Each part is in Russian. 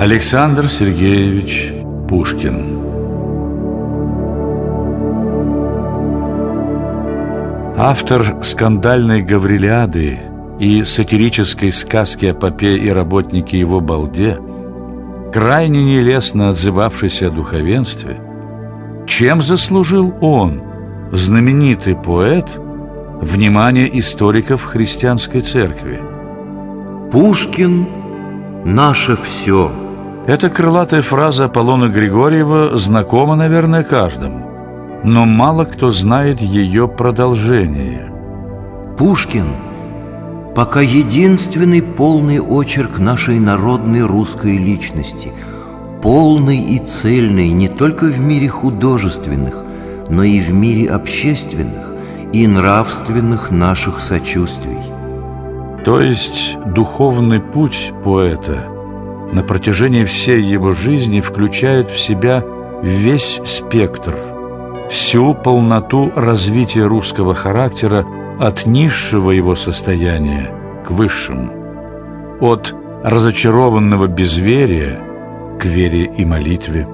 Александр Сергеевич Пушкин Автор скандальной «Гаврилиады» и сатирической сказки о попе и работнике его балде, крайне нелестно отзывавшийся о духовенстве, чем заслужил он, знаменитый поэт, внимание историков христианской церкви? Пушкин – наше все. Эта крылатая фраза Аполлона Григорьева знакома, наверное, каждому но мало кто знает ее продолжение. Пушкин пока единственный полный очерк нашей народной русской личности, полный и цельный не только в мире художественных, но и в мире общественных и нравственных наших сочувствий. То есть духовный путь поэта на протяжении всей его жизни включает в себя весь спектр – всю полноту развития русского характера от низшего его состояния к высшему, от разочарованного безверия к вере и молитве,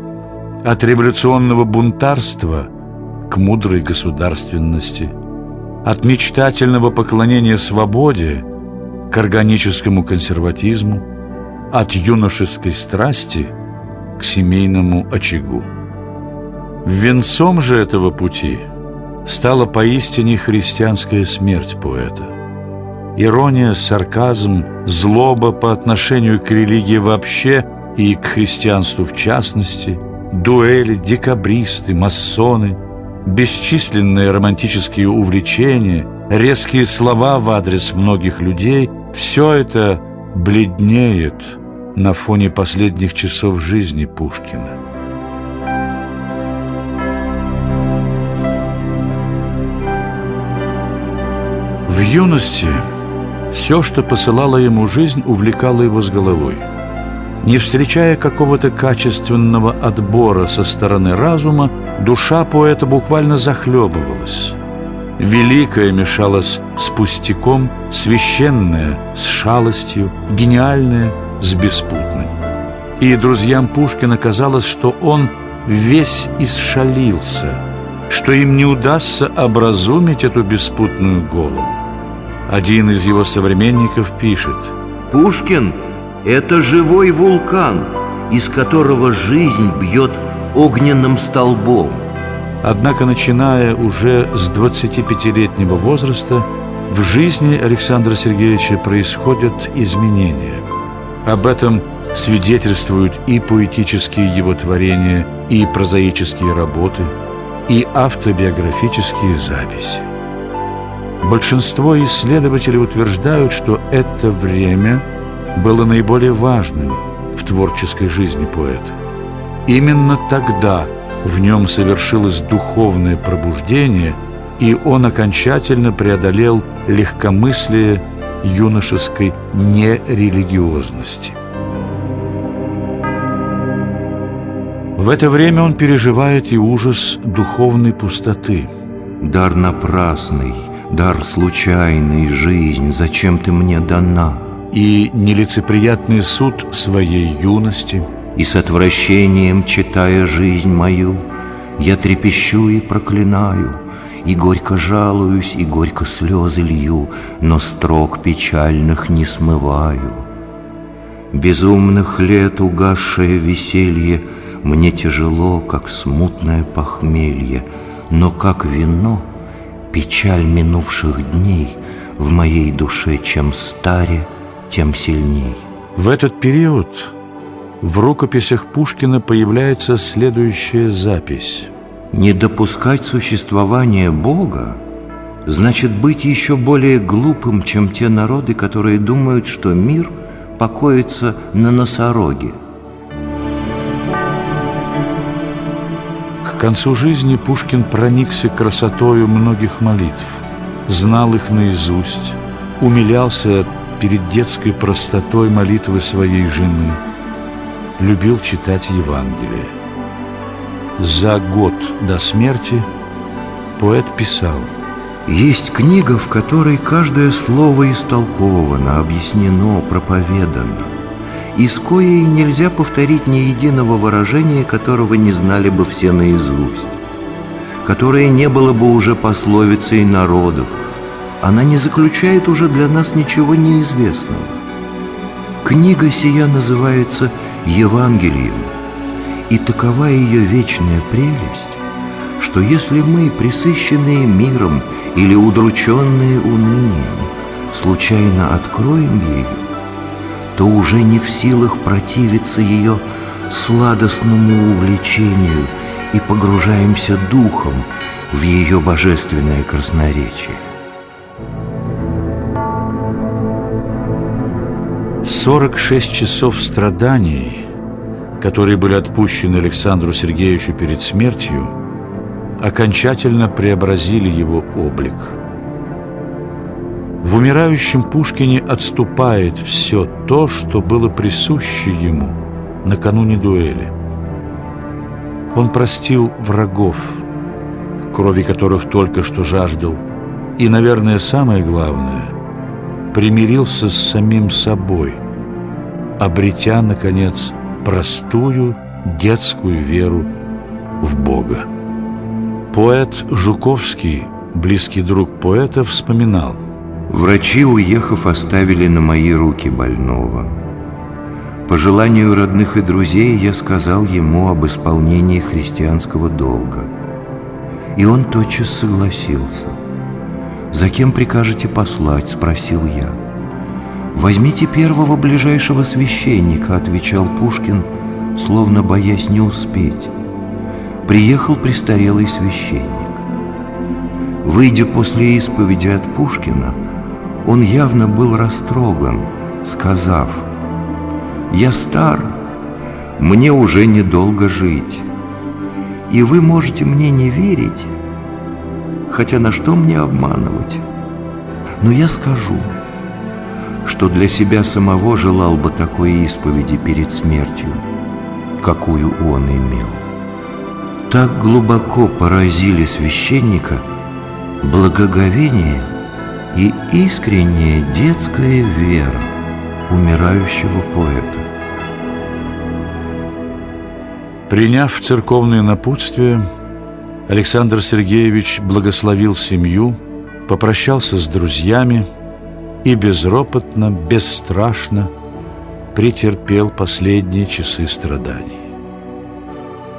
от революционного бунтарства к мудрой государственности, от мечтательного поклонения свободе к органическому консерватизму, от юношеской страсти к семейному очагу. Венцом же этого пути стала поистине христианская смерть поэта. Ирония, сарказм, злоба по отношению к религии вообще и к христианству в частности, дуэли, декабристы, масоны, бесчисленные романтические увлечения, резкие слова в адрес многих людей – все это бледнеет на фоне последних часов жизни Пушкина. В юности все, что посылала ему жизнь, увлекало его с головой. Не встречая какого-то качественного отбора со стороны разума, душа поэта буквально захлебывалась. Великое мешалось с пустяком, священное с шалостью, гениальное с беспутным. И друзьям Пушкина казалось, что он весь исшалился, что им не удастся образумить эту беспутную голову. Один из его современников пишет Пушкин – это живой вулкан, из которого жизнь бьет огненным столбом Однако, начиная уже с 25-летнего возраста, в жизни Александра Сергеевича происходят изменения. Об этом свидетельствуют и поэтические его творения, и прозаические работы, и автобиографические записи. Большинство исследователей утверждают, что это время было наиболее важным в творческой жизни поэта. Именно тогда в нем совершилось духовное пробуждение, и он окончательно преодолел легкомыслие юношеской нерелигиозности. В это время он переживает и ужас духовной пустоты. «Дар напрасный, дар случайный, жизнь, зачем ты мне дана?» И нелицеприятный суд своей юности И с отвращением, читая жизнь мою, Я трепещу и проклинаю, И горько жалуюсь, и горько слезы лью, Но строк печальных не смываю. Безумных лет угасшее веселье Мне тяжело, как смутное похмелье, Но как вино — Печаль минувших дней в моей душе чем старе, тем сильней. В этот период в рукописях Пушкина появляется следующая запись. Не допускать существования Бога значит быть еще более глупым, чем те народы, которые думают, что мир покоится на носороге – К концу жизни Пушкин проникся красотою многих молитв, знал их наизусть, умилялся перед детской простотой молитвы своей жены, любил читать Евангелие. За год до смерти поэт писал Есть книга, в которой каждое слово истолковано, объяснено, проповедано. из коей нельзя повторить ни единого выражения, которого не знали бы все наизусть, которое не было бы уже пословицей народов. Она не заключает уже для нас ничего неизвестного. Книга сия называется Евангелием, и такова ее вечная прелесть, что если мы, присыщенные миром или удрученные унынием, случайно откроем ее, то уже не в силах противиться ее сладостному увлечению и погружаемся духом в ее божественное красноречие. Сорок шесть часов страданий, которые были отпущены Александру Сергеевичу перед смертью, окончательно преобразили его облик – в умирающем Пушкине отступает все то, что было присуще ему накануне дуэли. Он простил врагов, крови которых только что жаждал, и, наверное, самое главное, примирился с самим собой, обретя, наконец, простую детскую веру в Бога. Поэт Жуковский, близкий друг поэта, вспоминал – Врачи, уехав, оставили на мои руки больного. По желанию родных и друзей я сказал ему об исполнении христианского долга. И он тотчас согласился. «За кем прикажете послать?» – спросил я. «Возьмите первого ближайшего священника», – отвечал Пушкин, словно боясь не успеть. Приехал престарелый священник. Выйдя после исповеди от Пушкина – он явно был растроган, сказав, «Я стар, мне уже недолго жить, и вы можете мне не верить, хотя на что мне обманывать? Но я скажу, что для себя самого желал бы такой исповеди перед смертью, какую он имел. Так глубоко поразили священника благоговение – и искренняя детская вера умирающего поэта. Приняв церковное напутствие, Александр Сергеевич благословил семью, попрощался с друзьями и безропотно, бесстрашно претерпел последние часы страданий.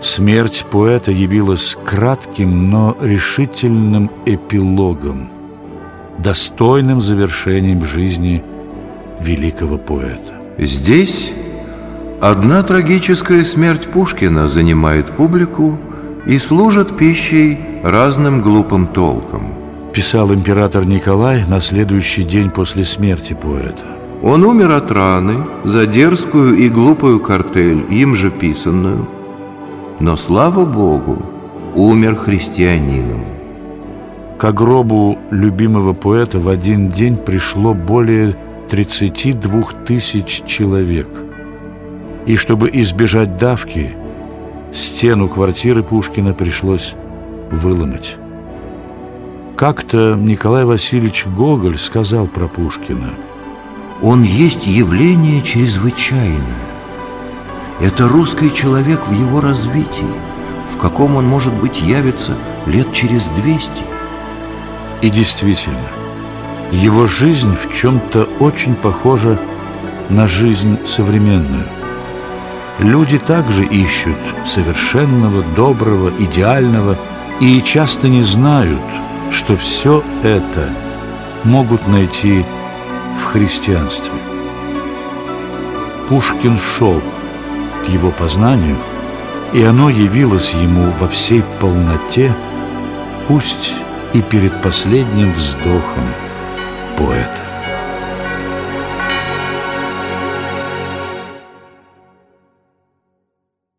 Смерть поэта явилась кратким, но решительным эпилогом – достойным завершением жизни великого поэта. Здесь одна трагическая смерть Пушкина занимает публику и служит пищей разным глупым толкам. Писал император Николай на следующий день после смерти поэта. Он умер от раны за дерзкую и глупую картель, им же писанную. Но, слава Богу, умер христианином. К гробу любимого поэта в один день пришло более 32 тысяч человек. И чтобы избежать давки, стену квартиры Пушкина пришлось выломать. Как-то Николай Васильевич Гоголь сказал про Пушкина. «Он есть явление чрезвычайное. Это русский человек в его развитии, в каком он, может быть, явится лет через двести». И действительно, его жизнь в чем-то очень похожа на жизнь современную. Люди также ищут совершенного, доброго, идеального и часто не знают, что все это могут найти в христианстве. Пушкин шел к его познанию, и оно явилось ему во всей полноте, пусть и перед последним вздохом поэта.